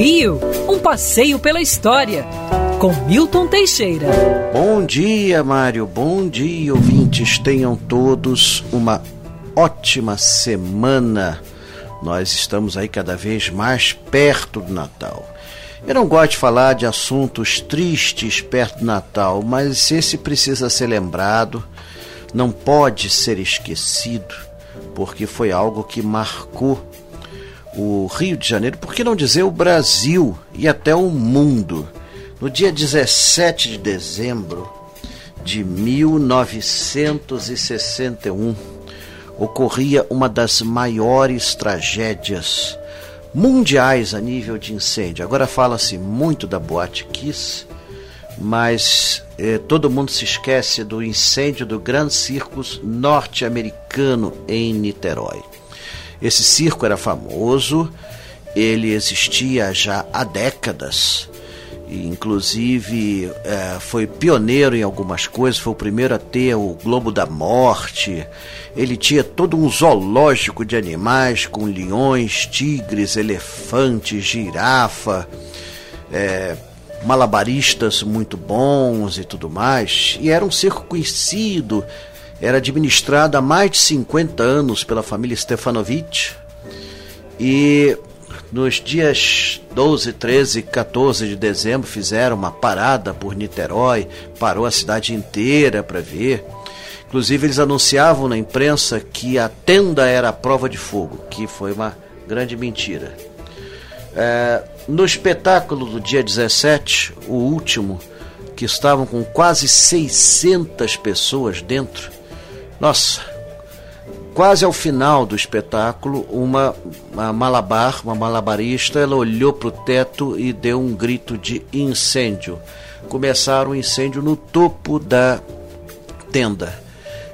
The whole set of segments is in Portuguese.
Rio, um passeio pela história, com Milton Teixeira. Bom dia, Mário. Bom dia, ouvintes. Tenham todos uma ótima semana. Nós estamos aí cada vez mais perto do Natal. Eu não gosto de falar de assuntos tristes perto do Natal, mas esse precisa ser lembrado, não pode ser esquecido, porque foi algo que marcou o Rio de Janeiro, por que não dizer o Brasil e até o mundo. No dia 17 de dezembro de 1961, ocorria uma das maiores tragédias mundiais a nível de incêndio. Agora fala-se muito da Boate Kiss, mas eh, todo mundo se esquece do incêndio do Grand Circus norte-americano em Niterói. Esse circo era famoso, ele existia já há décadas. Inclusive é, foi pioneiro em algumas coisas, foi o primeiro a ter o Globo da Morte. Ele tinha todo um zoológico de animais com leões, tigres, elefantes, girafa, é, malabaristas muito bons e tudo mais. E era um circo conhecido, era administrado há mais de 50 anos pela família Stefanovic e nos dias 12, 13 e 14 de dezembro fizeram uma parada por Niterói, parou a cidade inteira para ver. Inclusive eles anunciavam na imprensa que a tenda era a prova de fogo, que foi uma grande mentira. É, no espetáculo do dia 17, o último, que estavam com quase 600 pessoas dentro, nossa, quase ao final do espetáculo, uma, uma malabar, uma malabarista, ela olhou para o teto e deu um grito de incêndio. Começaram um incêndio no topo da tenda.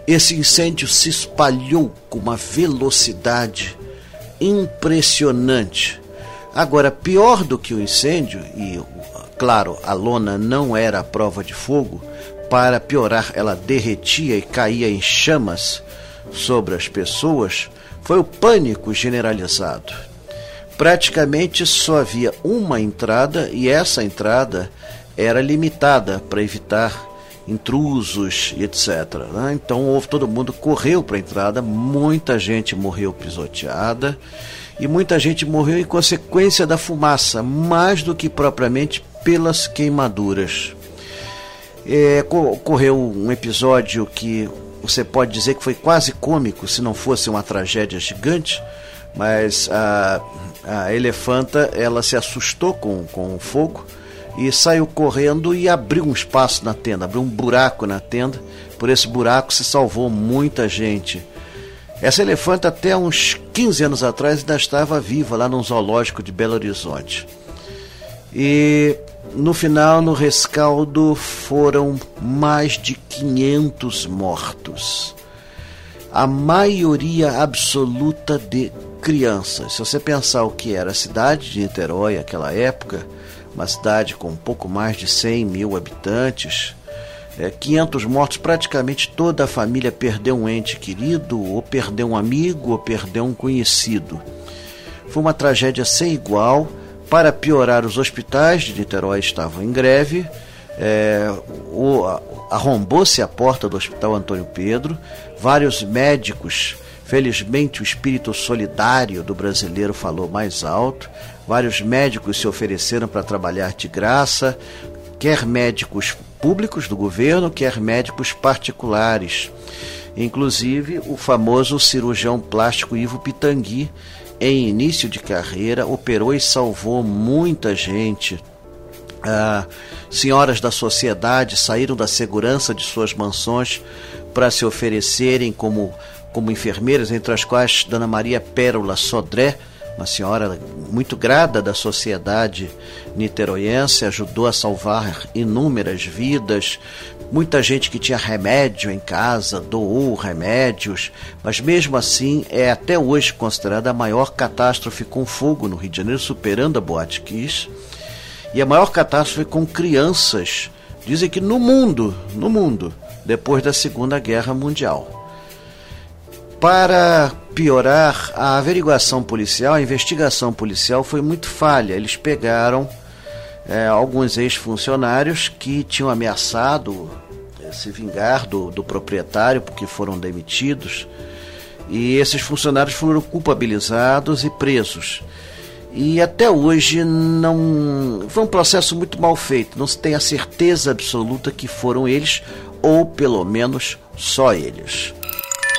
Esse incêndio se espalhou com uma velocidade impressionante. Agora, pior do que o incêndio, e claro, a lona não era a prova de fogo, para piorar, ela derretia e caía em chamas sobre as pessoas, foi o pânico generalizado. Praticamente só havia uma entrada e essa entrada era limitada para evitar intrusos e etc. Né? Então todo mundo correu para a entrada, muita gente morreu pisoteada e muita gente morreu em consequência da fumaça, mais do que propriamente pelas queimaduras. É, ocorreu um episódio que você pode dizer que foi quase cômico se não fosse uma tragédia gigante, mas a, a elefanta ela se assustou com, com o fogo e saiu correndo e abriu um espaço na tenda, abriu um buraco na tenda. Por esse buraco se salvou muita gente. Essa elefanta até uns 15 anos atrás ainda estava viva lá no zoológico de Belo Horizonte. E no final, no rescaldo, foram mais de 500 mortos. A maioria absoluta de crianças. Se você pensar o que era a cidade de Niterói naquela época, uma cidade com um pouco mais de 100 mil habitantes, é, 500 mortos, praticamente toda a família perdeu um ente querido, ou perdeu um amigo, ou perdeu um conhecido. Foi uma tragédia sem igual para piorar, os hospitais de Niterói estavam em greve. É, arrombou-se a porta do Hospital Antônio Pedro. Vários médicos, felizmente o espírito solidário do brasileiro falou mais alto. Vários médicos se ofereceram para trabalhar de graça, quer médicos públicos do governo, quer médicos particulares. Inclusive o famoso cirurgião plástico Ivo Pitangui, em início de carreira, operou e salvou muita gente. Ah, senhoras da sociedade saíram da segurança de suas mansões para se oferecerem como, como enfermeiras, entre as quais Dona Maria Pérola Sodré, uma senhora muito grata da sociedade niteroiense, ajudou a salvar inúmeras vidas. Muita gente que tinha remédio em casa doou remédios, mas mesmo assim é até hoje considerada a maior catástrofe com fogo no Rio de Janeiro, superando a Boate Kiss. E a maior catástrofe com crianças, dizem que no mundo, no mundo, depois da Segunda Guerra Mundial. Para piorar, a averiguação policial, a investigação policial foi muito falha. Eles pegaram é, alguns ex-funcionários que tinham ameaçado é, se vingar do, do proprietário porque foram demitidos. E esses funcionários foram culpabilizados e presos. E até hoje não. Foi um processo muito mal feito. Não se tem a certeza absoluta que foram eles, ou pelo menos só eles.